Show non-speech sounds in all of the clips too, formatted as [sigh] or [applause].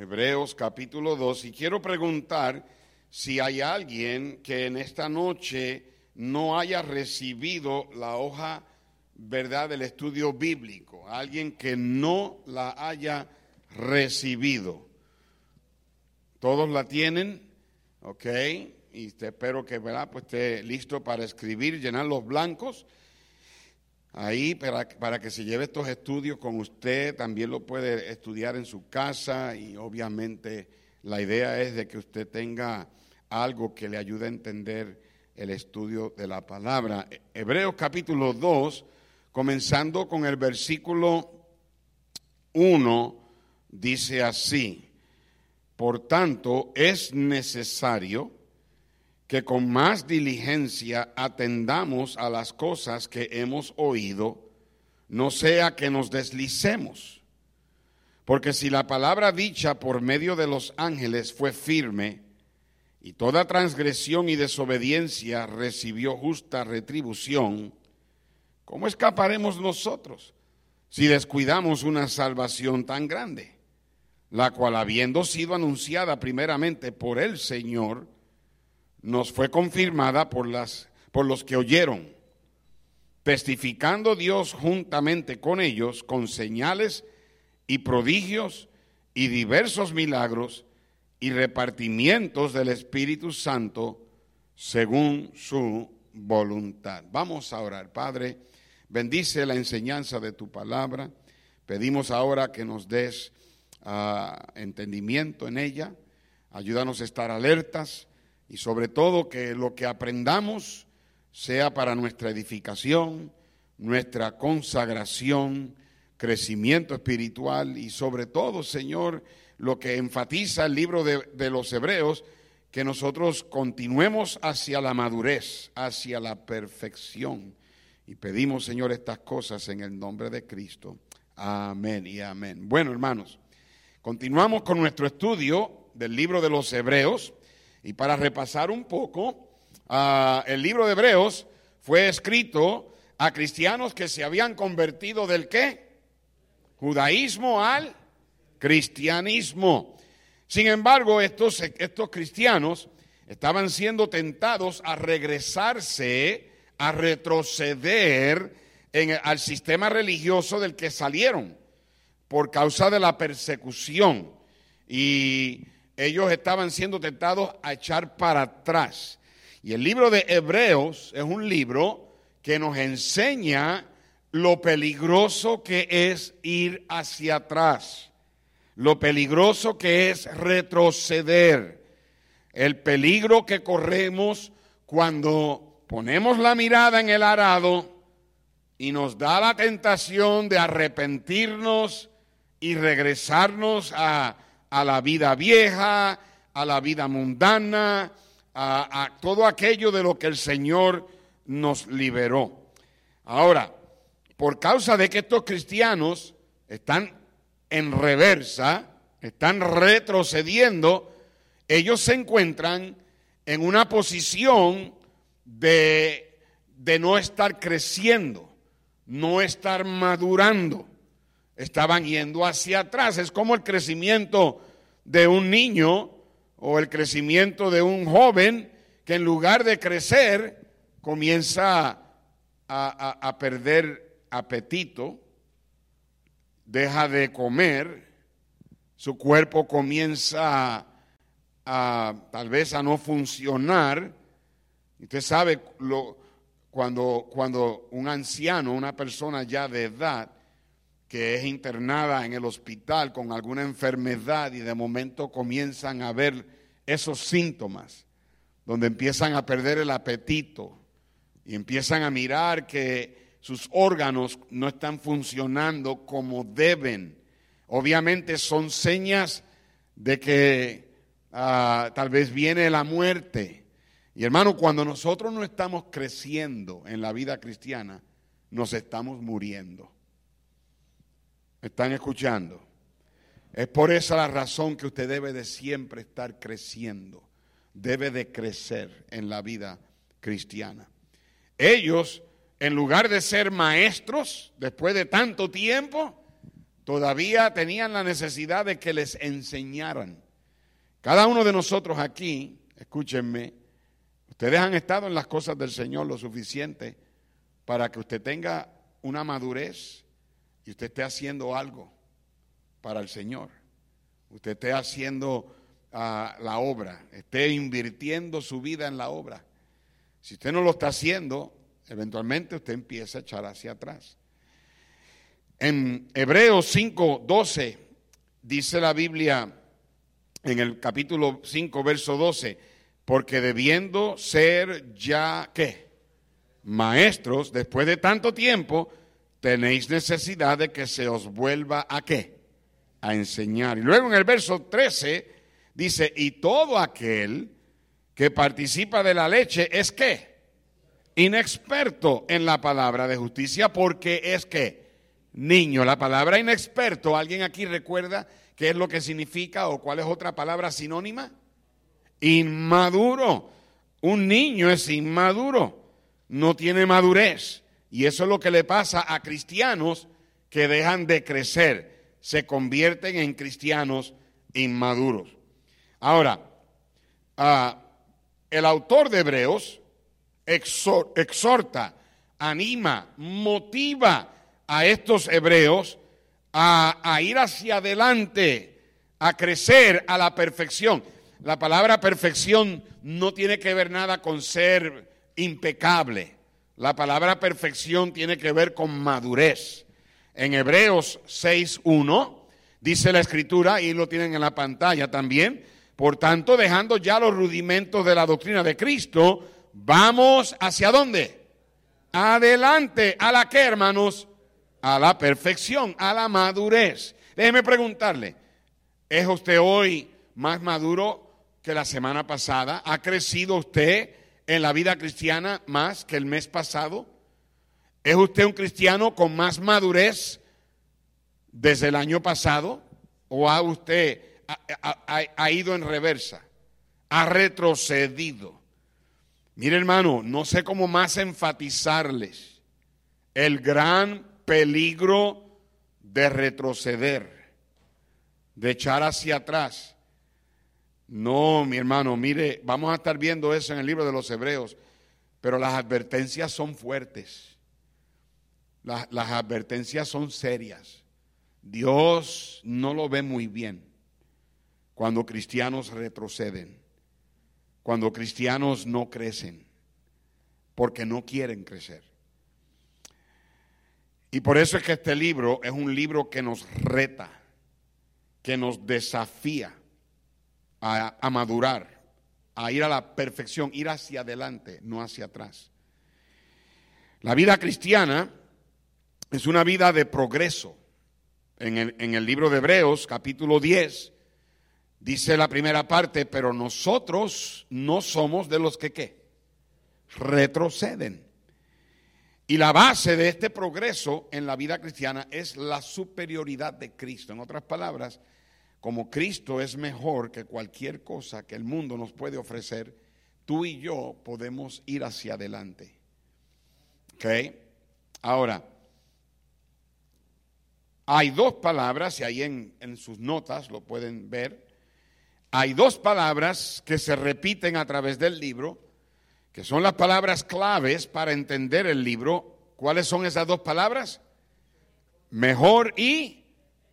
Hebreos capítulo 2, y quiero preguntar si hay alguien que en esta noche no haya recibido la hoja, verdad, del estudio bíblico, alguien que no la haya recibido. Todos la tienen, ¿ok? Y espero que. Pues esté listo para escribir, llenar los blancos ahí para, que se lleve estos estudios con usted, también lo puede estudiar en su casa y obviamente la idea es de que usted tenga algo que le ayude a entender el estudio de la palabra. Hebreos capítulo 2, comenzando con el versículo 1, dice así, por tanto es necesario que con más diligencia atendamos a las cosas que hemos oído, no sea que nos deslicemos. Porque si la palabra dicha por medio de los ángeles fue firme, y toda transgresión y desobediencia recibió justa retribución, ¿cómo escaparemos nosotros si descuidamos una salvación tan grande, la cual habiendo sido anunciada primeramente por el Señor, nos fue confirmada por, las, por los que oyeron, testificando Dios juntamente con ellos con señales y prodigios y diversos milagros y repartimientos del Espíritu Santo según su voluntad. Vamos a orar, Padre, bendice la enseñanza de tu palabra. Pedimos ahora que nos des ah, entendimiento en ella. Ayúdanos a estar alertas y sobre todo que lo que aprendamos sea para nuestra edificación, nuestra consagración, crecimiento espiritual y sobre todo, Señor, lo que enfatiza el libro de, los Hebreos, que nosotros continuemos hacia la madurez, hacia la perfección. Y pedimos, Señor, estas cosas en el nombre de Cristo. Amén y amén. Bueno, hermanos, continuamos con nuestro estudio del libro de los Hebreos. Y para repasar un poco, ah, el libro de Hebreos fue escrito a cristianos que se habían convertido del qué? Judaísmo al cristianismo. Sin embargo, estos, estos cristianos estaban siendo tentados a regresarse, a retroceder en, al sistema religioso del que salieron por causa de la persecución. Y ellos estaban siendo tentados a echar para atrás. Y el libro de Hebreos es un libro que nos enseña lo peligroso que es ir hacia atrás, lo peligroso que es retroceder, el peligro que corremos cuando ponemos la mirada en el arado y nos da la tentación de arrepentirnos y regresarnos a a la vida vieja, a la vida mundana, a, todo aquello de lo que el Señor nos liberó. Ahora, por causa de que estos cristianos están en reversa, están retrocediendo, ellos se encuentran en una posición de, de, no estar creciendo, no estar madurando estaban yendo hacia atrás. Es como el crecimiento de un niño o el crecimiento de un joven que en lugar de crecer comienza a, perder apetito, deja de comer, su cuerpo comienza a, tal vez a no funcionar. Usted sabe lo, cuando, cuando un anciano, una persona ya de edad, que es internada en el hospital con alguna enfermedad y de momento comienzan a ver esos síntomas, donde empiezan a perder el apetito y empiezan a mirar que sus órganos no están funcionando como deben. Obviamente son señas de que ah, tal vez viene la muerte. Y hermano, cuando nosotros no estamos creciendo en la vida cristiana, nos estamos muriendo. ¿Me están escuchando? Es por esa la razón que usted debe de siempre estar creciendo, debe de crecer en la vida cristiana. Ellos, en lugar de ser maestros, después de tanto tiempo, todavía tenían la necesidad de que les enseñaran. Cada uno de nosotros aquí, escúchenme, ustedes han estado en las cosas del Señor lo suficiente para que usted tenga una madurez y usted esté haciendo algo para el Señor. Usted esté haciendo ah, la obra, esté invirtiendo su vida en la obra. Si usted no lo está haciendo, eventualmente usted empieza a echar hacia atrás. En Hebreos 5, 12 dice la Biblia en el capítulo 5, verso 12, porque debiendo ser ya, ¿qué? Maestros, después de tanto tiempo, tenéis necesidad de que se os vuelva a qué? A enseñar. Y luego en el verso 13 dice, y todo aquel que participa de la leche es qué? Inexperto en la palabra de justicia porque es que niño. La palabra inexperto, ¿alguien aquí recuerda qué es lo que significa o cuál es otra palabra sinónima? Inmaduro. Un niño es inmaduro, no tiene madurez. Y eso es lo que le pasa a cristianos que dejan de crecer, se convierten en cristianos inmaduros. Ahora, ah, el autor de Hebreos exhorta, anima, motiva a estos hebreos a, ir hacia adelante, a crecer a la perfección. La palabra perfección no tiene que ver nada con ser impecable. La palabra perfección tiene que ver con madurez. En Hebreos 6.1 dice la escritura, y lo tienen en la pantalla también, por tanto, dejando ya los rudimentos de la doctrina de Cristo, vamos hacia dónde? Adelante. ¿A la que, hermanos? a la perfección, a la madurez. Déjeme preguntarle, ¿es usted hoy más maduro que la semana pasada? ¿Ha crecido usted en la vida cristiana más que el mes pasado? ¿Es usted un cristiano con más madurez desde el año pasado? ¿O ha usted ha, ido en reversa? ¿Ha retrocedido? Mire hermano, no sé cómo más enfatizarles el gran peligro de retroceder, de echar hacia atrás. No, mi hermano, mire, vamos a estar viendo eso en el libro de los Hebreos, pero las advertencias son fuertes, las, las advertencias son serias. Dios no lo ve muy bien cuando cristianos retroceden, cuando cristianos no crecen, porque no quieren crecer. Y por eso es que este libro es un libro que nos reta, que nos desafía a, madurar, a ir a la perfección, ir hacia adelante, no hacia atrás. La vida cristiana es una vida de progreso. En el, en el, libro de Hebreos, capítulo 10, dice la primera parte, pero nosotros no somos de los que qué, retroceden. Y la base de este progreso en la vida cristiana es la superioridad de Cristo. En otras palabras, como Cristo es mejor que cualquier cosa que el mundo nos puede ofrecer, tú y yo podemos ir hacia adelante. ¿Ok? Ahora, hay dos palabras, y ahí en, en sus notas lo pueden ver, hay dos palabras que se repiten a través del libro que son las palabras claves para entender el libro. ¿Cuáles son esas dos palabras? Mejor y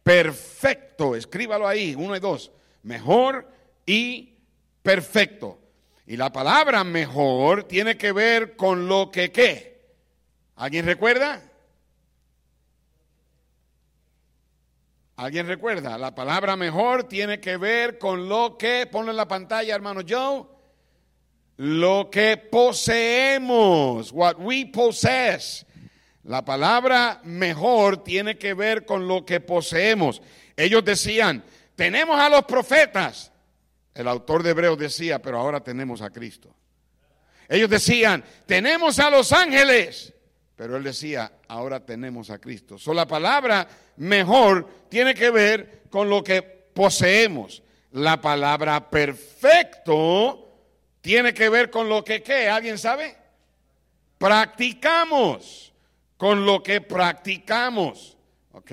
perfecto. Escríbalo ahí, uno y dos. Mejor y perfecto. Y la palabra mejor tiene que ver con lo que qué. ¿Alguien recuerda? ¿Alguien recuerda? La palabra mejor tiene que ver con lo que, ponlo en la pantalla, hermano Joe, lo que poseemos, what we possess. La palabra mejor tiene que ver con lo que poseemos. Ellos decían, tenemos a los profetas. el autor de Hebreos decía, pero ahora tenemos a Cristo. Ellos decían, tenemos a los ángeles, pero él decía, ahora tenemos a Cristo. So, la palabra mejor tiene que ver con lo que poseemos. La palabra perfecto tiene que ver con lo que, ¿qué? ¿Alguien sabe? Practicamos, con lo que practicamos. ¿Ok?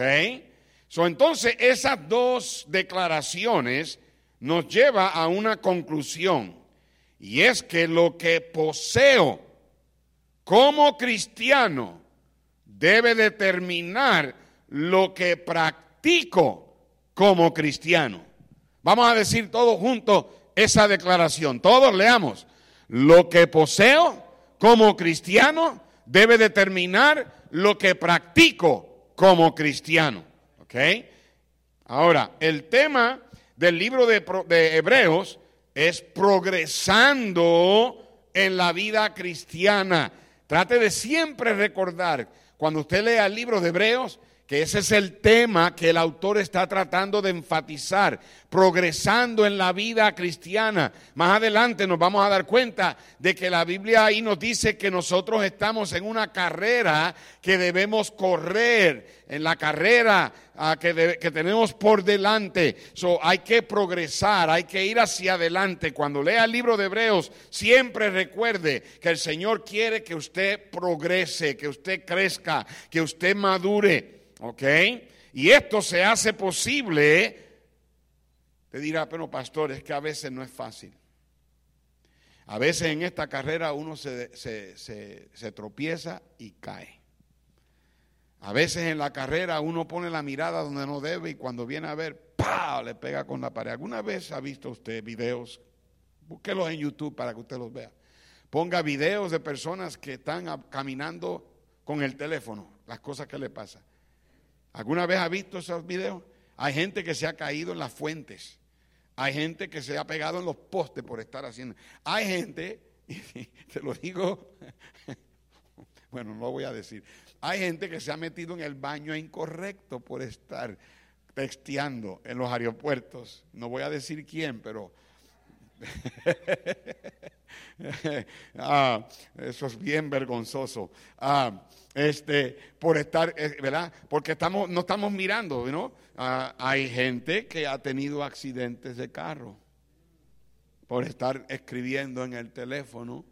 So, entonces, esas dos declaraciones nos lleva a una conclusión. Y es que lo que poseo como cristiano debe determinar lo que practico como cristiano. Vamos a decir todos juntos esa declaración. Todos leamos. Lo que poseo como cristiano debe determinar lo que practico como cristiano. ¿Ok? Ahora, el tema del libro de, de Hebreos es progresando en la vida cristiana. Trate de siempre recordar, cuando usted lea el libro de Hebreos, que ese es el tema que el autor está tratando de enfatizar, progresando en la vida cristiana. Más adelante nos vamos a dar cuenta de que la Biblia ahí nos dice que nosotros estamos en una carrera que debemos correr, en la carrera ah, que, que, tenemos por delante. So, hay que progresar, hay que ir hacia adelante. Cuando lea el libro de Hebreos, siempre recuerde que el Señor quiere que usted progrese, que usted crezca, que usted madure. ¿Ok? Y esto se hace posible. Te dirá, pero pastor, es que a veces no es fácil. A veces en esta carrera uno se, se, tropieza y cae. A veces en la carrera uno pone la mirada donde no debe y cuando viene a ver, ¡pah! le pega con la pared. ¿Alguna vez ha visto usted videos? Búsquelos en YouTube para que usted los vea. Ponga videos de personas que están caminando con el teléfono, las cosas que le pasan. ¿Alguna vez ha visto esos videos? Hay gente que se ha caído en las fuentes. Hay gente que se ha pegado en los postes por estar haciendo. Hay gente, [laughs] te lo digo, [laughs] bueno, no lo voy a decir. Hay gente que se ha metido en el baño incorrecto por estar texteando en los aeropuertos. No voy a decir quién, pero [laughs] ah, eso es bien vergonzoso. Ah, este, por estar, eh, ¿verdad? Porque estamos, no estamos mirando, ¿no? Ah, hay gente que ha tenido accidentes de carro por estar escribiendo en el teléfono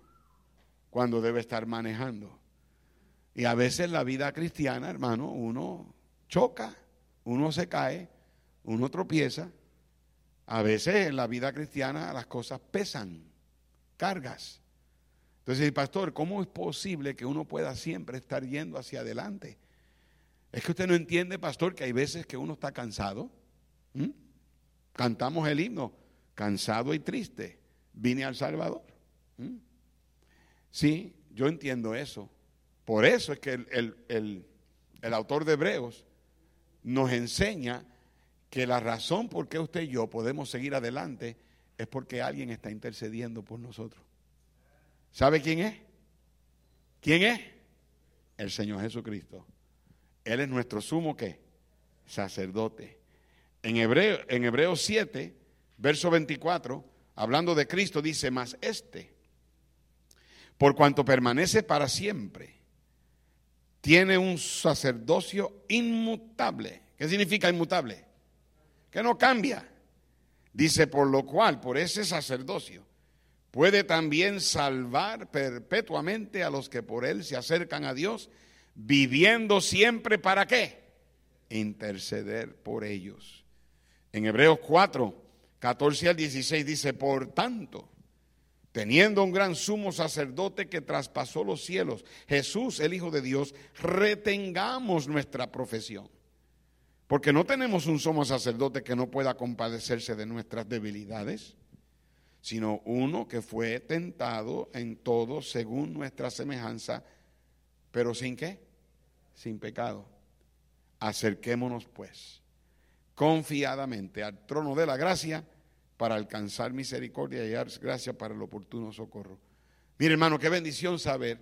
cuando debe estar manejando. Y a veces la vida cristiana, hermano, uno choca, uno se cae, uno tropieza. A veces en la vida cristiana las cosas pesan, cargas. Entonces, pastor, ¿cómo es posible que uno pueda siempre estar yendo hacia adelante? Es que usted no entiende, pastor, que hay veces que uno está cansado. Cantamos el himno, cansado y triste, vine al Salvador. Sí, yo entiendo eso. Por eso es que el, el autor de Hebreos nos enseña que la razón por qué usted y yo podemos seguir adelante es porque alguien está intercediendo por nosotros. ¿Sabe quién es? ¿Quién es? El Señor Jesucristo. Él es nuestro sumo qué? Sacerdote. En Hebreo, en Hebreo 7, verso 24, hablando de Cristo, dice, más este, por cuanto permanece para siempre, tiene un sacerdocio inmutable. ¿Qué significa inmutable? Que no cambia. Dice, por lo cual, por ese sacerdocio, puede también salvar perpetuamente a los que por él se acercan a Dios, viviendo siempre para qué? Interceder por ellos. En Hebreos 4, 14 al 16 dice, por tanto, teniendo un gran sumo sacerdote que traspasó los cielos, Jesús, el Hijo de Dios, retengamos nuestra profesión. Porque no tenemos un sumo sacerdote que no pueda compadecerse de nuestras debilidades sino uno que fue tentado en todo según nuestra semejanza, pero sin qué? Sin pecado. Acerquémonos pues confiadamente al trono de la gracia para alcanzar misericordia y dar gracia para el oportuno socorro. Mire hermano, qué bendición saber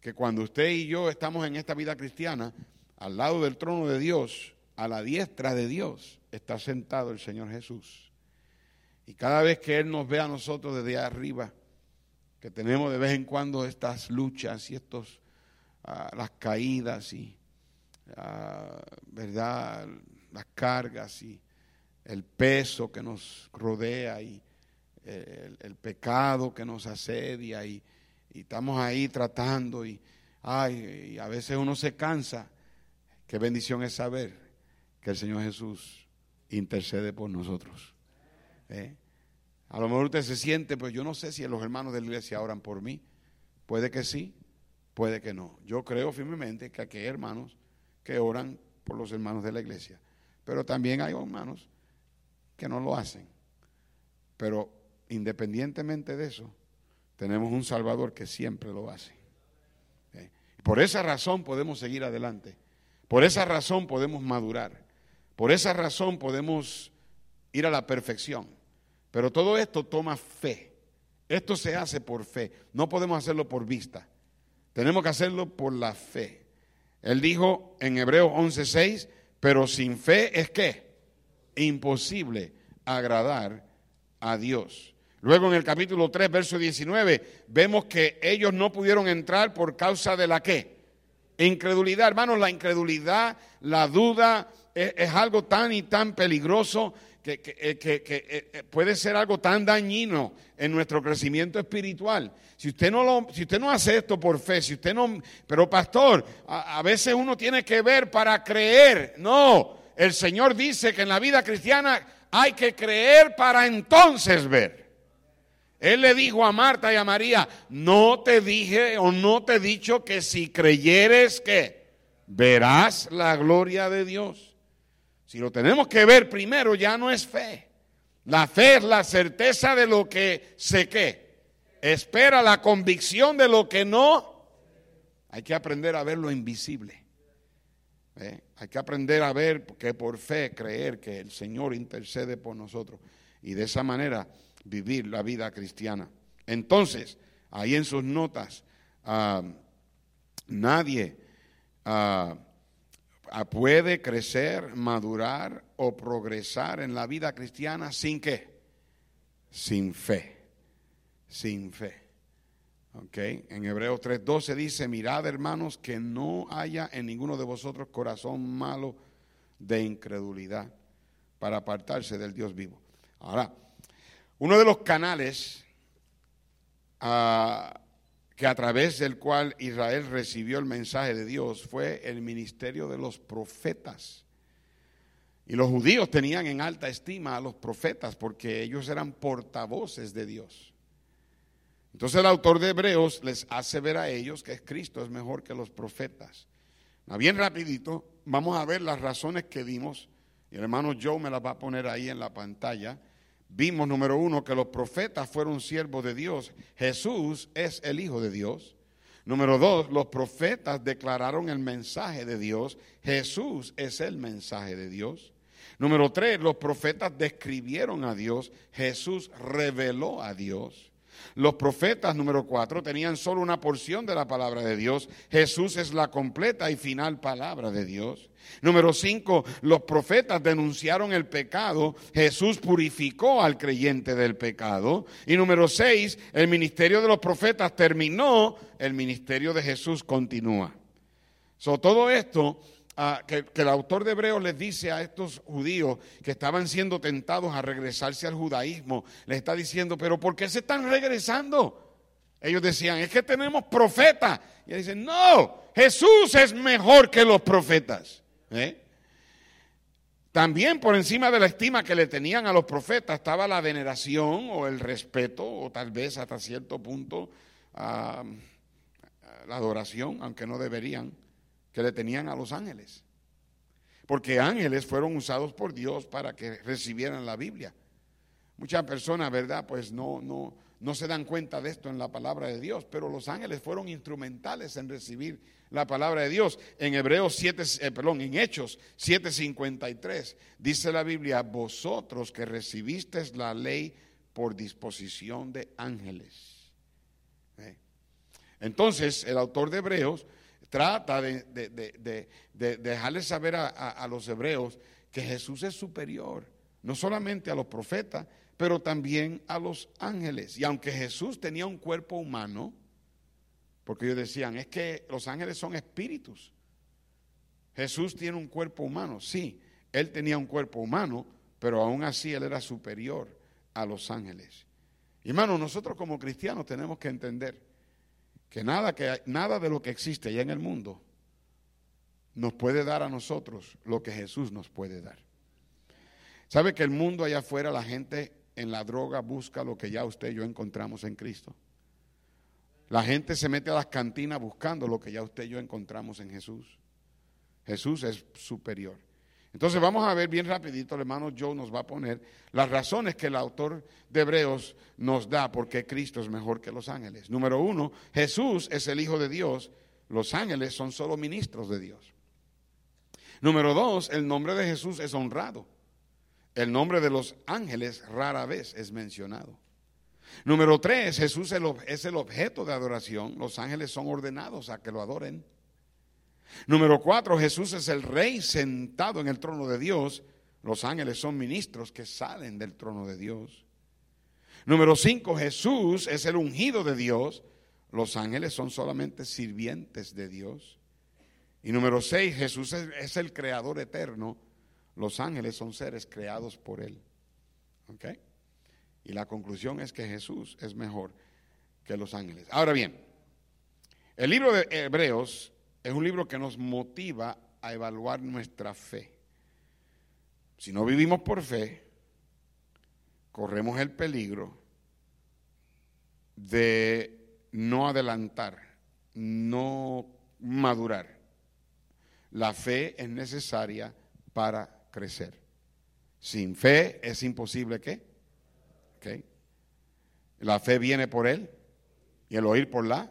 que cuando usted y yo estamos en esta vida cristiana, al lado del trono de Dios, a la diestra de Dios, está sentado el Señor Jesús Y cada vez que Él nos ve a nosotros desde arriba, que tenemos de vez en cuando estas luchas y estos, ah, las caídas y, ah, ¿verdad? Las cargas y el peso que nos rodea y el, pecado que nos asedia y, y, estamos ahí tratando y, ay, y a veces uno se cansa. Qué bendición es saber que el Señor Jesús intercede por nosotros. ¿Eh? A lo mejor usted se siente, pues yo no sé si los hermanos de la iglesia oran por mí. Puede que sí, puede que no. Yo creo firmemente que aquí hay hermanos que oran por los hermanos de la iglesia. Pero también hay hermanos que no lo hacen. Pero independientemente de eso, tenemos un Salvador que siempre lo hace. ¿Eh? Por esa razón podemos seguir adelante. Por esa razón podemos madurar. Por esa razón podemos ir a la perfección. Pero todo esto toma fe. Esto se hace por fe. No podemos hacerlo por vista. Tenemos que hacerlo por la fe. Él dijo en Hebreos 11:6, pero sin fe es que imposible agradar a Dios. Luego en el capítulo 3, verso 19, vemos que ellos no pudieron entrar por causa de la qué? Incredulidad, hermanos, la incredulidad, la duda es, algo tan y tan peligroso que, que, eh, eh, eh, puede ser algo tan dañino en nuestro crecimiento espiritual. Si usted no lo, si usted no hace esto por fe, si usted no, pero pastor, a, a veces uno tiene que ver para creer. No, el Señor dice que en la vida cristiana hay que creer para entonces ver. Él le dijo a Marta y a María, no te dije o no te he dicho que si creyeres que verás la gloria de Dios. Si lo tenemos que ver primero, ya no es fe. La fe es la certeza de lo que sé que. Espera la convicción de lo que no. Hay que aprender a ver lo invisible. ¿Eh? Hay que aprender a ver que por fe creer que el Señor intercede por nosotros y de esa manera vivir la vida cristiana. Entonces, ahí en sus notas, ah, nadie ah, puede crecer, madurar o progresar en la vida cristiana sin qué? Sin fe. Sin fe. ¿Ok? En Hebreos 3:12 dice, mirad hermanos que no haya en ninguno de vosotros corazón malo de incredulidad para apartarse del Dios vivo. Ahora, uno de los canales uh, que a través del cual Israel recibió el mensaje de Dios fue el ministerio de los profetas. Y los judíos tenían en alta estima a los profetas porque ellos eran portavoces de Dios. Entonces el autor de Hebreos les hace ver a ellos que Cristo es mejor que los profetas. bien rapidito, vamos a ver las razones que dimos. Y el hermano Joe me las va a poner ahí en la pantalla Vimos, número uno, que los profetas fueron siervos de Dios. Jesús es el Hijo de Dios. Número dos, los profetas declararon el mensaje de Dios. Jesús es el mensaje de Dios. Número tres, los profetas describieron a Dios. Jesús reveló a Dios. Los profetas, número cuatro, tenían solo una porción de la palabra de Dios. Jesús es la completa y final palabra de Dios. Número cinco, los profetas denunciaron el pecado. Jesús purificó al creyente del pecado. Y número seis, el ministerio de los profetas terminó, el ministerio de Jesús continúa. So, todo esto Ah, que, el autor de Hebreos les dice a estos judíos que estaban siendo tentados a regresarse al judaísmo, les está diciendo, pero ¿por qué se están regresando? Ellos decían, es que tenemos profetas. Y dicen, no, Jesús es mejor que los profetas. ¿Eh? También por encima de la estima que le tenían a los profetas estaba la veneración o el respeto, o tal vez hasta cierto punto ah, la adoración, aunque no deberían que le tenían a los ángeles. Porque ángeles fueron usados por Dios para que recibieran la Biblia. Muchas personas, ¿verdad? Pues no, no, no se dan cuenta de esto en la palabra de Dios, pero los ángeles fueron instrumentales en recibir la palabra de Dios. En Hebreos 7, eh, perdón, en Hechos 7:53 dice la Biblia, vosotros que recibisteis la ley por disposición de ángeles. ¿Eh? Entonces, el autor de Hebreos trata de, dejarles saber a, los hebreos que Jesús es superior, no solamente a los profetas, pero también a los ángeles. Y aunque Jesús tenía un cuerpo humano, porque ellos decían, es que los ángeles son espíritus. Jesús tiene un cuerpo humano, sí, él tenía un cuerpo humano, pero aún así él era superior a los ángeles. Y hermano, nosotros como cristianos tenemos que entender que nada, que nada de lo que existe allá en el mundo nos puede dar a nosotros lo que Jesús nos puede dar. ¿Sabe que el mundo allá afuera, la gente en la droga busca lo que ya usted y yo encontramos en Cristo? La gente se mete a las cantinas buscando lo que ya usted y yo encontramos en Jesús. Jesús es superior. Entonces vamos a ver bien rapidito, el hermano Joe nos va a poner las razones que el autor de Hebreos nos da por qué Cristo es mejor que los ángeles. Número uno, Jesús es el Hijo de Dios, los ángeles son solo ministros de Dios. Número dos, el nombre de Jesús es honrado. El nombre de los ángeles rara vez es mencionado. Número tres, Jesús es el objeto de adoración. Los ángeles son ordenados a que lo adoren. Número cuatro, Jesús es el rey sentado en el trono de Dios. Los ángeles son ministros que salen del trono de Dios. Número cinco, Jesús es el ungido de Dios. Los ángeles son solamente sirvientes de Dios. Y número seis, Jesús es, el creador eterno. Los ángeles son seres creados por Él. ¿Ok? Y la conclusión es que Jesús es mejor que los ángeles. Ahora bien, el libro de Hebreos es un libro que nos motiva a evaluar nuestra fe. Si no vivimos por fe, corremos el peligro de no adelantar, no madurar. La fe es necesaria para crecer. Sin fe es imposible que. La fe viene por él y el oír por la.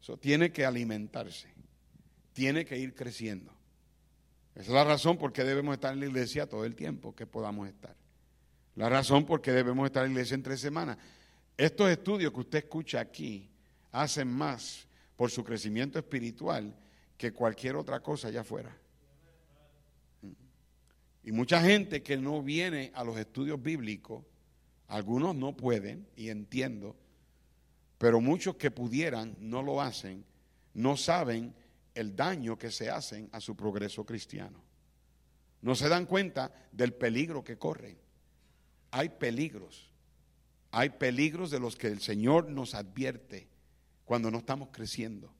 Eso tiene que alimentarse tiene que ir creciendo. Esa es la razón por qué debemos estar en la iglesia todo el tiempo que podamos estar. La razón por qué debemos estar en la iglesia en tres semanas. Estos estudios que usted escucha aquí hacen más por su crecimiento espiritual que cualquier otra cosa allá afuera. Y mucha gente que no viene a los estudios bíblicos, algunos no pueden, y entiendo, pero muchos que pudieran no lo hacen, no saben el daño que se hacen a su progreso cristiano. No se dan cuenta del peligro que corren. Hay peligros. Hay peligros de los que el Señor nos advierte cuando no estamos creciendo.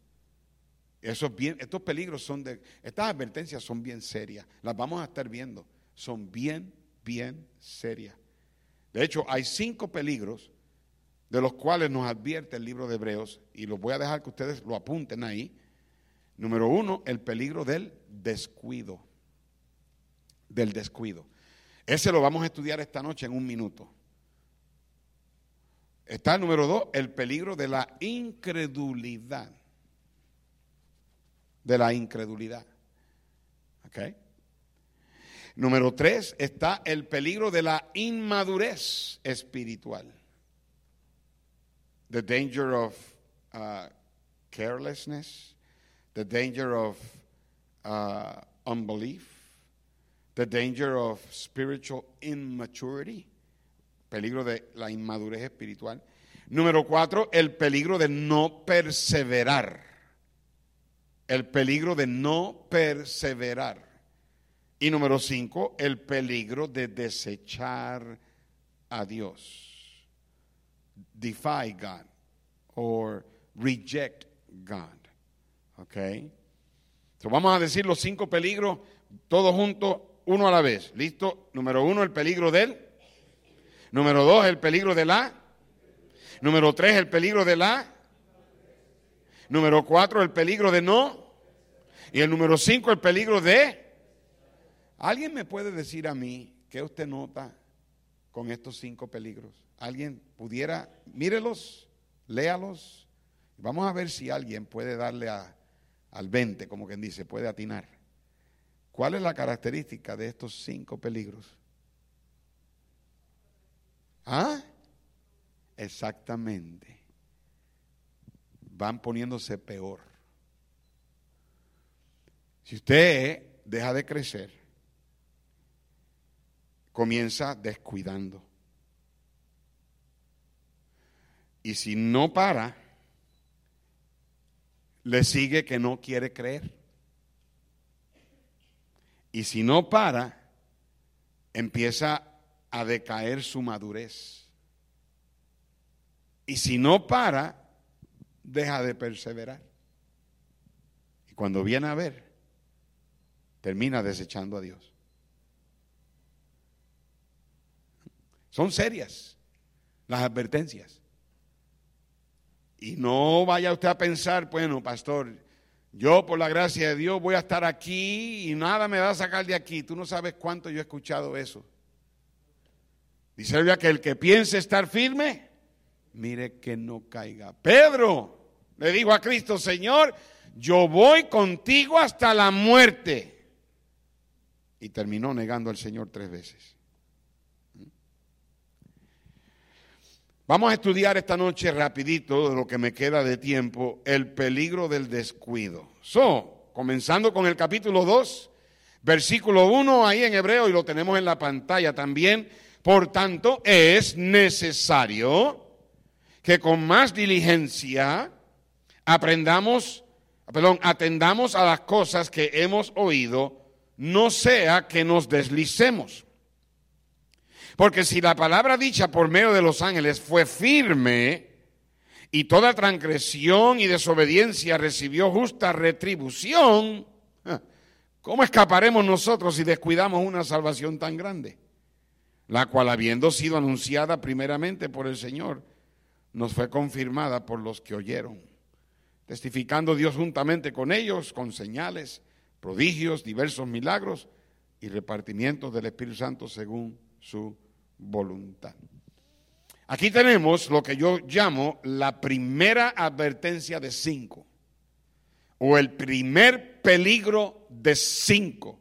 Esos bien, estos peligros son de, estas advertencias son bien serias. Las vamos a estar viendo. Son bien, bien serias. De hecho, hay cinco peligros de los cuales nos advierte el libro de Hebreos, y los voy a dejar que ustedes lo apunten ahí, Número uno, el peligro del descuido. Del descuido. Ese lo vamos a estudiar esta noche en un minuto. Está el número dos, el peligro de la incredulidad. De la incredulidad. Número tres, está el peligro de la inmadurez espiritual. The danger of uh, carelessness the danger of uh, unbelief, the danger of spiritual immaturity, peligro de la inmadurez espiritual. Número cuatro, el peligro de no perseverar. El peligro de no perseverar. Y número cinco, el peligro de desechar a Dios. Defy God or reject God. ¿Ok? vamos a decir los cinco peligros todos juntos, uno a la vez. ¿Listo? Número uno, el peligro del. Número dos, el peligro de la. Número tres, el peligro de la. Número cuatro, el peligro de no. Y el número cinco, el peligro de. ¿Alguien me puede decir a mí qué usted nota con estos cinco peligros? ¿Alguien pudiera, mírelos, léalos? Vamos a ver si alguien puede darle a, al 20, como quien dice, puede atinar. ¿Cuál es la característica de estos cinco peligros? ¿Ah? Exactamente. Van poniéndose peor. Si usted deja de crecer, comienza descuidando. Y si no para, le sigue que no quiere creer. Y si no para, empieza a decaer su madurez. Y si no para, deja de perseverar. Y cuando viene a ver, termina desechando a Dios. Son serias las advertencias. Y no vaya usted a pensar, bueno, pastor, yo por la gracia de Dios voy a estar aquí y nada me va a sacar de aquí. Tú no sabes cuánto yo he escuchado eso. Dice que el que piense estar firme, mire que no caiga. Pedro le dijo a Cristo, Señor, yo voy contigo hasta la muerte. Y terminó negando al Señor tres veces. Vamos a estudiar esta noche rapidito, de lo que me queda de tiempo, el peligro del descuido. So, comenzando con el capítulo 2, versículo 1, ahí en hebreo, y lo tenemos en la pantalla también. Por tanto, es necesario que con más diligencia aprendamos, perdón, atendamos a las cosas que hemos oído, no sea que nos deslicemos. Porque si la palabra dicha por medio de los ángeles fue firme y toda transgresión y desobediencia recibió justa retribución, ¿cómo escaparemos nosotros si descuidamos una salvación tan grande? La cual habiendo sido anunciada primeramente por el Señor, nos fue confirmada por los que oyeron, testificando Dios juntamente con ellos, con señales, prodigios, diversos milagros y repartimientos del Espíritu Santo según su voluntad. Aquí tenemos lo que yo llamo la primera advertencia de cinco, o el primer peligro de cinco,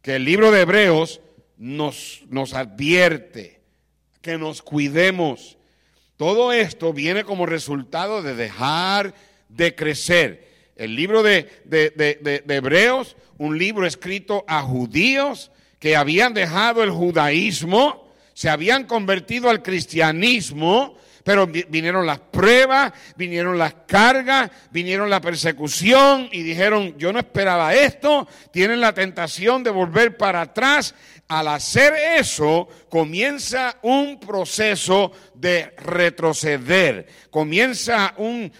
que el libro de Hebreos nos, nos advierte, que nos cuidemos. Todo esto viene como resultado de dejar de crecer. El libro de, de Hebreos, un libro escrito a judíos que habían dejado el judaísmo, se habían convertido al cristianismo, pero vinieron las pruebas, vinieron las cargas, vinieron la persecución y dijeron, yo no esperaba esto, tienen la tentación de volver para atrás al hacer eso, comienza un proceso de retroceder, comienza un,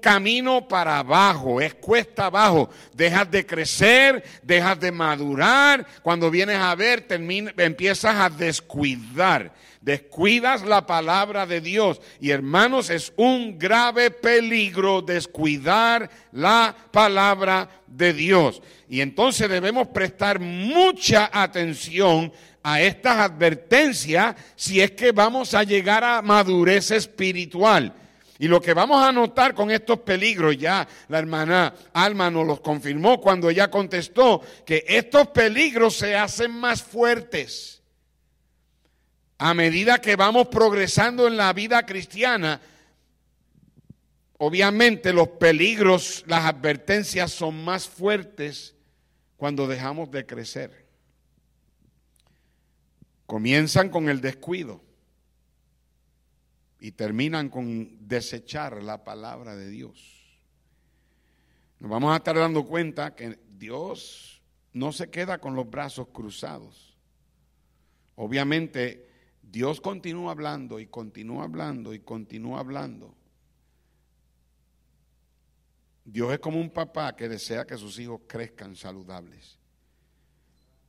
camino para abajo, es cuesta abajo, dejas de crecer, dejas de madurar, cuando vienes a ver, empiezas a descuidar descuidas la palabra de Dios. Y hermanos, es un grave peligro descuidar la palabra de Dios. Y entonces debemos prestar mucha atención a estas advertencias si es que vamos a llegar a madurez espiritual. Y lo que vamos a notar con estos peligros, ya la hermana Alma nos los confirmó cuando ella contestó, que estos peligros se hacen más fuertes. A medida que vamos progresando en la vida cristiana, obviamente los peligros, las advertencias son más fuertes cuando dejamos de crecer. Comienzan con el descuido y terminan con desechar la palabra de Dios. Nos vamos a estar dando cuenta que Dios no se queda con los brazos cruzados. Obviamente Dios continúa hablando y continúa hablando y continúa hablando. Dios es como un papá que desea que sus hijos crezcan saludables.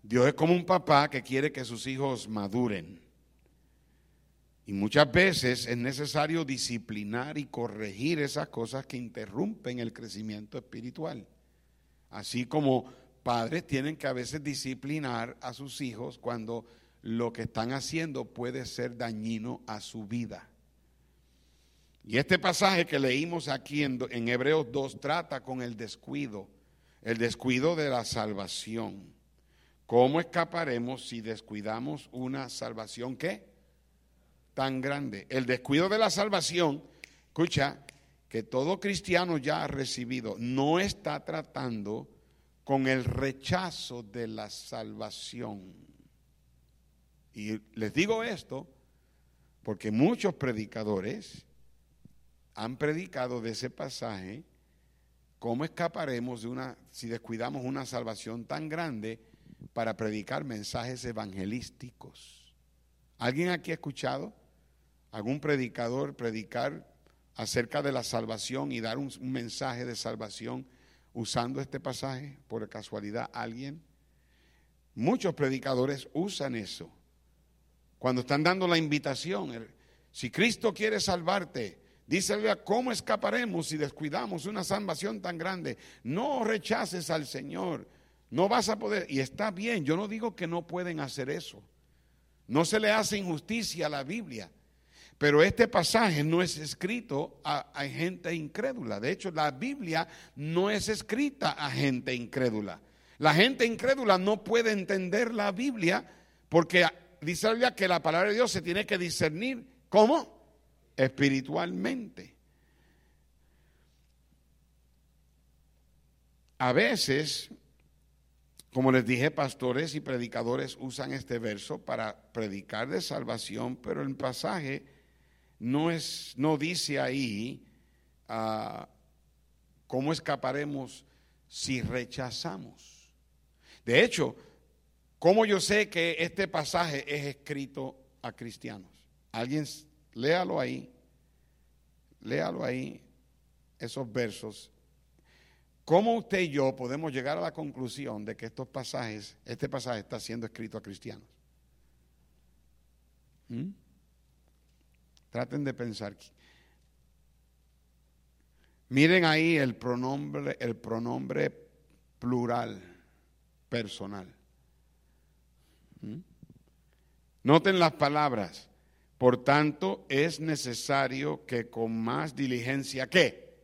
Dios es como un papá que quiere que sus hijos maduren. Y muchas veces es necesario disciplinar y corregir esas cosas que interrumpen el crecimiento espiritual. Así como padres tienen que a veces disciplinar a sus hijos cuando lo que están haciendo puede ser dañino a su vida. Y este pasaje que leímos aquí en, Hebreos 2 trata con el descuido, el descuido de la salvación. ¿Cómo escaparemos si descuidamos una salvación qué? Tan grande. El descuido de la salvación, escucha, que todo cristiano ya ha recibido, no está tratando con el rechazo de la salvación. Y les digo esto porque muchos predicadores han predicado de ese pasaje, ¿cómo escaparemos de una, si descuidamos una salvación tan grande para predicar mensajes evangelísticos? ¿Alguien aquí ha escuchado algún predicador predicar acerca de la salvación y dar un, un mensaje de salvación usando este pasaje? ¿Por casualidad alguien? Muchos predicadores usan eso. Cuando están dando la invitación, si Cristo quiere salvarte, dísele cómo escaparemos si descuidamos una salvación tan grande. No rechaces al Señor, no vas a poder. Y está bien, yo no digo que no pueden hacer eso. No se le hace injusticia a la Biblia. Pero este pasaje no es escrito a, a, gente incrédula. De hecho, la Biblia no es escrita a gente incrédula. La gente incrédula no puede entender la Biblia porque dice la que la palabra de Dios se tiene que discernir. ¿Cómo? Espiritualmente. A veces, como les dije, pastores y predicadores usan este verso para predicar de salvación, pero el pasaje no, es, no dice ahí uh, cómo escaparemos si rechazamos. De hecho, ¿cómo yo sé que este pasaje es escrito a cristianos? Alguien, léalo ahí, léalo ahí, esos versos. ¿Cómo usted y yo podemos llegar a la conclusión de que estos pasajes, este pasaje está siendo escrito a cristianos? ¿Mm? Traten de pensar. Miren ahí el pronombre, el pronombre plural personal. Noten las palabras. Por tanto, es necesario que con más diligencia, ¿qué?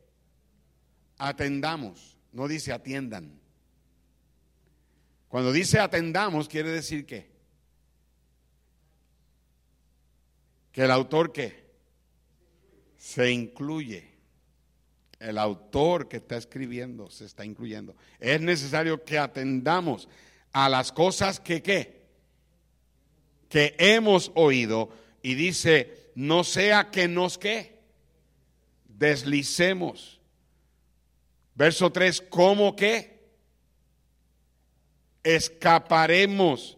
Atendamos. No dice atiendan. Cuando dice atendamos, quiere decir qué? Que el autor qué? Se incluye el autor que está escribiendo se está incluyendo. Es necesario que atendamos a las cosas que qué? Que hemos oído y dice, no sea que nos qué? Deslicemos. Verso 3, ¿cómo que? Escaparemos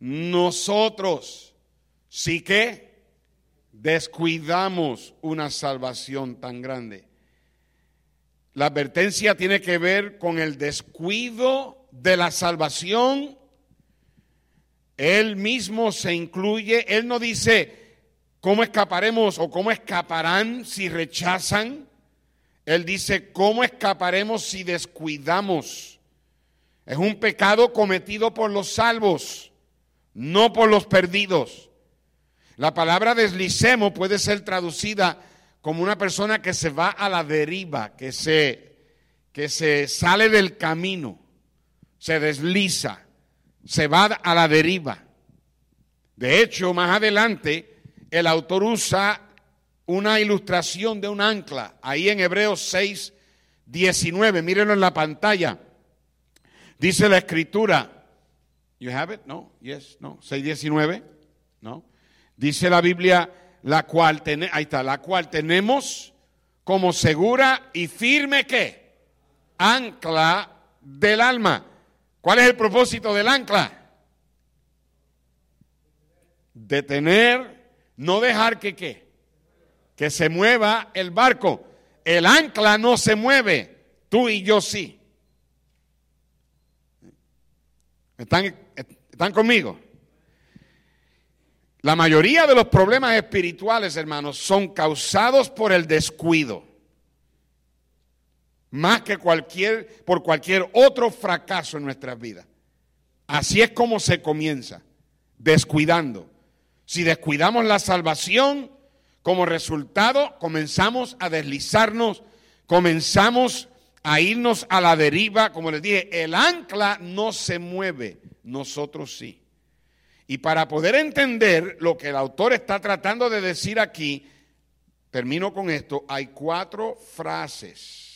nosotros. ¿Sí que? Descuidamos una salvación tan grande. La advertencia tiene que ver con el descuido de la salvación. Él mismo se incluye, él no dice cómo escaparemos o cómo escaparán si rechazan. Él dice cómo escaparemos si descuidamos. Es un pecado cometido por los salvos, no por los perdidos. La palabra deslicemos puede ser traducida como una persona que se va a la deriva, que se, que se sale del camino, se desliza, se va a la deriva. De hecho, más adelante, el autor usa una ilustración de un ancla, ahí en Hebreos 6, 19, mírenlo en la pantalla. Dice la escritura, you have it? No, yes, no, 6, 19, no. Dice la Biblia, la cual, ahí está, la cual tenemos como segura y firme que ancla del alma. ¿Cuál es el propósito del ancla? Detener, no dejar que qué, que se mueva el barco. El ancla no se mueve, tú y yo sí. ¿Están, están conmigo? La mayoría de los problemas espirituales, hermanos, son causados por el descuido. Más que cualquier, por cualquier otro fracaso en nuestras vidas. Así es como se comienza, descuidando. Si descuidamos la salvación, como resultado comenzamos a deslizarnos, comenzamos a irnos a la deriva. Como les dije, el ancla no se mueve, nosotros sí. Y para poder entender lo que el autor está tratando de decir aquí, termino con esto, hay cuatro frases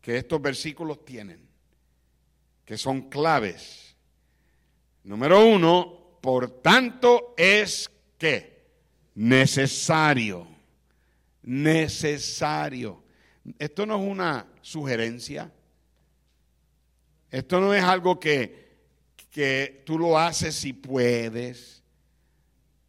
que estos versículos tienen, que son claves. Número uno, por tanto es que necesario. necesario. Esto no es una sugerencia. Esto no es algo que, que tú lo haces si puedes.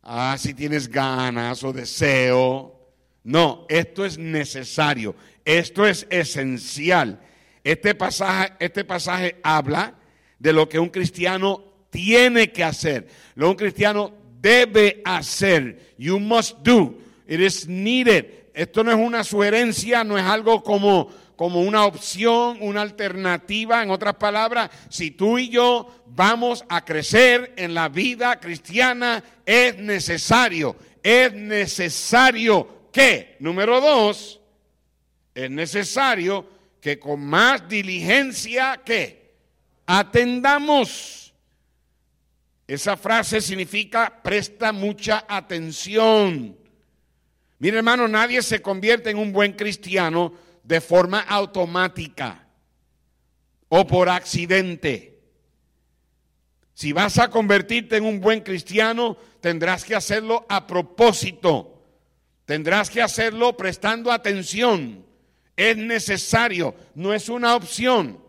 Ah, si tienes ganas o deseo. No, esto es necesario. Esto es esencial. Este pasaje, este pasaje habla de lo que un cristiano tiene que hacer, lo que un cristiano debe hacer. You must do. It is needed. Esto no es una sugerencia, no es algo como, como una opción, una alternativa. En otras palabras, si tú y yo vamos a crecer en la vida cristiana, es necesario, es necesario que, número dos, es necesario que con más diligencia que atendamos. Esa frase significa presta mucha atención. Mire hermano, nadie se convierte en un buen cristiano de forma automática o por accidente. Si vas a convertirte en un buen cristiano, tendrás que hacerlo a propósito. Tendrás que hacerlo prestando atención. Es necesario, no es una opción.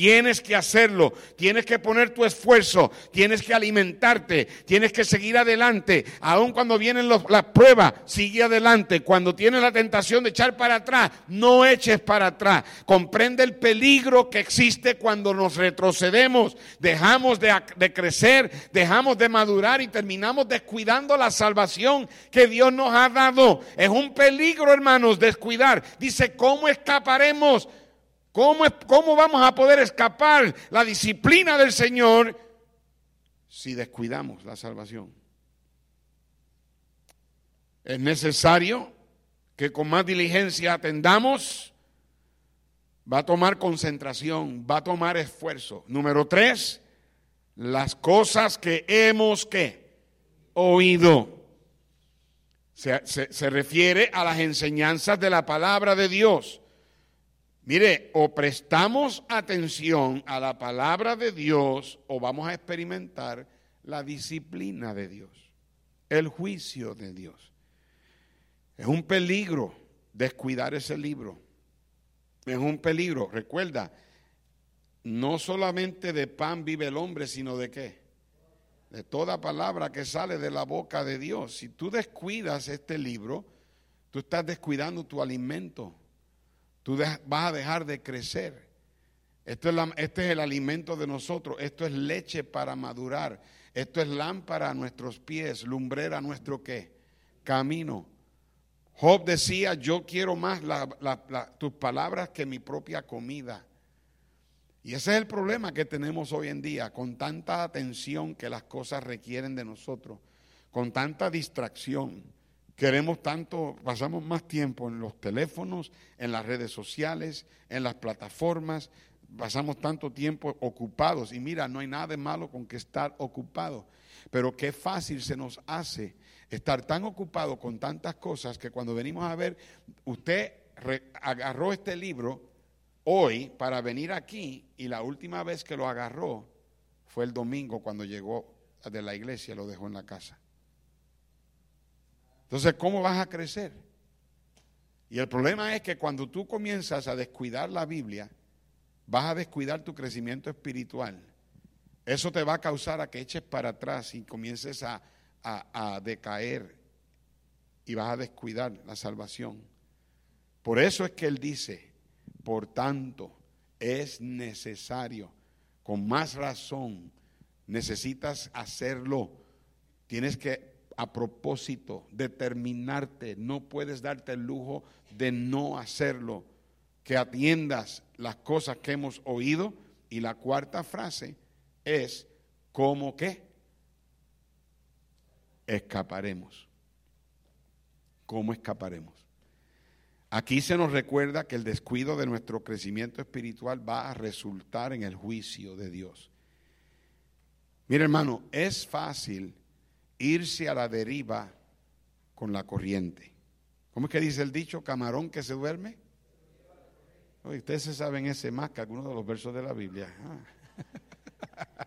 Tienes que hacerlo, tienes que poner tu esfuerzo, tienes que alimentarte, tienes que seguir adelante. Aun cuando vienen las pruebas, sigue adelante. Cuando tienes la tentación de echar para atrás, no eches para atrás. Comprende el peligro que existe cuando nos retrocedemos, dejamos de, de crecer, dejamos de madurar y terminamos descuidando la salvación que Dios nos ha dado. Es un peligro, hermanos, descuidar. Dice, ¿cómo escaparemos? ¿Cómo, ¿Cómo vamos a poder escapar la disciplina del Señor si descuidamos la salvación? Es necesario que con más diligencia atendamos. Va a tomar concentración, va a tomar esfuerzo. Número tres, las cosas que hemos que oído. Se, se refiere a las enseñanzas de la palabra de Dios. Mire, o prestamos atención a la palabra de Dios o vamos a experimentar la disciplina de Dios, el juicio de Dios. Es un peligro descuidar ese libro. Es un peligro. Recuerda, no solamente de pan vive el hombre, sino de qué? De toda palabra que sale de la boca de Dios. Si tú descuidas este libro, tú estás descuidando tu alimento. Tú vas a dejar de crecer. Esto es este es el alimento de nosotros. Esto es leche para madurar. Esto es lámpara a nuestros pies, lumbrera a nuestro qué? Camino. Job decía, yo quiero más tus palabras que mi propia comida. Y ese es el problema que tenemos hoy en día, con tanta atención que las cosas requieren de nosotros, con tanta distracción. Queremos tanto, pasamos más tiempo en los teléfonos, en las redes sociales, en las plataformas, pasamos tanto tiempo ocupados. Y mira, no hay nada de malo con que estar ocupado, pero qué fácil se nos hace estar tan ocupado con tantas cosas que cuando venimos a ver, usted agarró este libro hoy para venir aquí y la última vez que lo agarró fue el domingo cuando llegó de la iglesia, lo dejó en la casa. Entonces, ¿cómo vas a crecer? Y el problema es que cuando tú comienzas a descuidar la Biblia, vas a descuidar tu crecimiento espiritual. Eso te va a causar a que eches para atrás y comiences a, a decaer y vas a descuidar la salvación. Por eso es que Él dice, por tanto, es necesario, con más razón, necesitas hacerlo. Tienes que a propósito, determinarte, no puedes darte el lujo de no hacerlo, que atiendas las cosas que hemos oído. Y la cuarta frase es, ¿cómo qué? Escaparemos. ¿Cómo escaparemos? Aquí se nos recuerda que el descuido de nuestro crecimiento espiritual va a resultar en el juicio de Dios. Mira hermano, es fácil irse a la deriva con la corriente. ¿Cómo es que dice el dicho? Camarón que se duerme. ustedes se saben ese más que algunos de los versos de la Biblia. Ah. [laughs]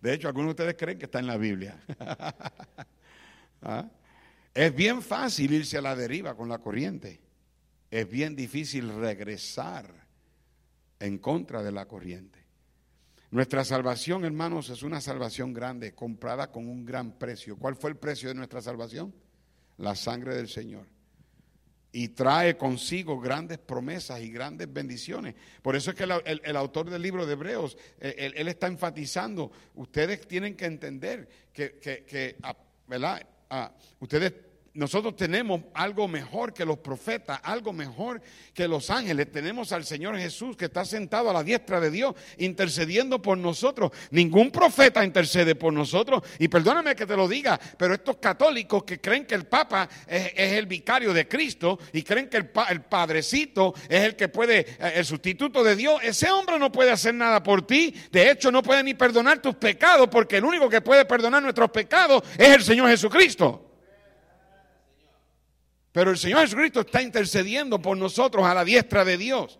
De hecho, algunos de ustedes creen que está en la Biblia. [laughs] ¿Ah? Es bien fácil irse a la deriva con la corriente. Es bien difícil regresar en contra de la corriente. Nuestra salvación, hermanos, es una salvación grande, comprada con un gran precio. ¿Cuál fue el precio de nuestra salvación? La sangre del Señor. Y trae consigo grandes promesas y grandes bendiciones. Por eso es que el, autor del libro de Hebreos, eh, él, está enfatizando, ustedes tienen que entender que, que, ah, ¿verdad? Ah, ustedes nosotros tenemos algo mejor que los profetas, algo mejor que los ángeles. Tenemos al Señor Jesús que está sentado a la diestra de Dios, intercediendo por nosotros. Ningún profeta intercede por nosotros. Y perdóname que te lo diga, pero estos católicos que creen que el Papa es, el vicario de Cristo y creen que el, el, Padrecito es el que puede, eh, el sustituto de Dios, ese hombre no puede hacer nada por ti. De hecho, no puede ni perdonar tus pecados, porque el único que puede perdonar nuestros pecados es el Señor Jesucristo. Pero el Señor Jesucristo está intercediendo por nosotros a la diestra de Dios.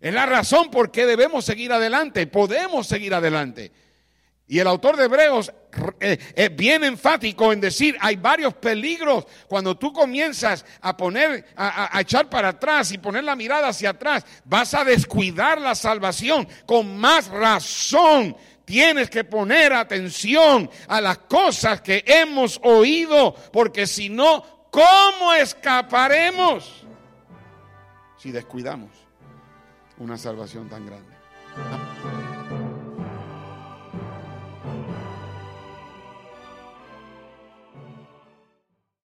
Es la razón por qué debemos seguir adelante, podemos seguir adelante. Y el autor de Hebreos es eh, eh, bien enfático en decir, hay varios peligros cuando tú comienzas a poner, a, a, echar para atrás y poner la mirada hacia atrás, vas a descuidar la salvación. Con más razón tienes que poner atención a las cosas que hemos oído, porque si no, ¿Cómo escaparemos si descuidamos una salvación tan grande?